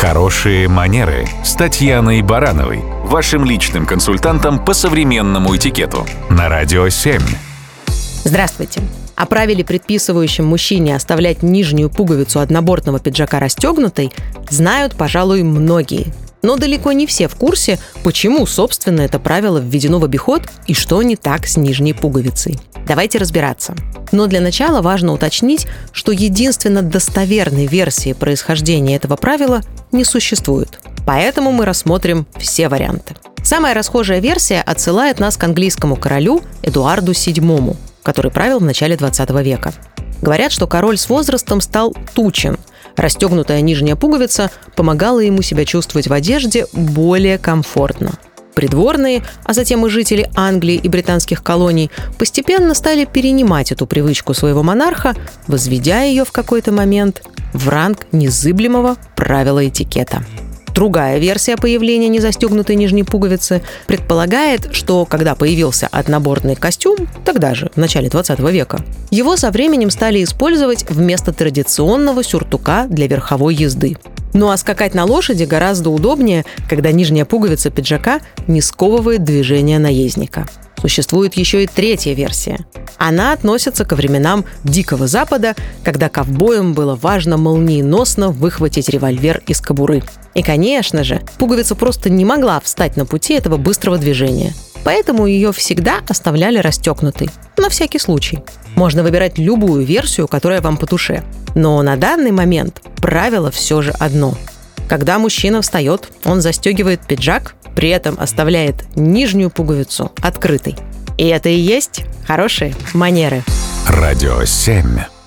Хорошие манеры с Татьяной Барановой, вашим личным консультантом по современному этикету на Радио 7. Здравствуйте. О правиле, предписывающем мужчине оставлять нижнюю пуговицу однобортного пиджака расстегнутой, знают, пожалуй, многие. Но далеко не все в курсе, почему, собственно, это правило введено в обиход и что не так с нижней пуговицей. Давайте разбираться. Но для начала важно уточнить, что единственно достоверной версии происхождения этого правила не существует. Поэтому мы рассмотрим все варианты. Самая расхожая версия отсылает нас к английскому королю Эдуарду VII, который правил в начале 20 века. Говорят, что король с возрастом стал тучен. Расстегнутая нижняя пуговица помогала ему себя чувствовать в одежде более комфортно. Придворные, а затем и жители Англии и британских колоний постепенно стали перенимать эту привычку своего монарха, возведя ее в какой-то момент в ранг незыблемого правила этикета. Другая версия появления незастегнутой нижней пуговицы предполагает, что когда появился однобортный костюм, тогда же, в начале 20 века, его со временем стали использовать вместо традиционного сюртука для верховой езды. Ну а скакать на лошади гораздо удобнее, когда нижняя пуговица пиджака не сковывает движение наездника. Существует еще и третья версия. Она относится ко временам Дикого Запада, когда ковбоям было важно молниеносно выхватить револьвер из кобуры. И, конечно же, пуговица просто не могла встать на пути этого быстрого движения. Поэтому ее всегда оставляли расстегнутой. На всякий случай. Можно выбирать любую версию, которая вам по душе. Но на данный момент правило все же одно. Когда мужчина встает, он застегивает пиджак, при этом оставляет нижнюю пуговицу открытой. И это и есть хорошие манеры. Радио 7.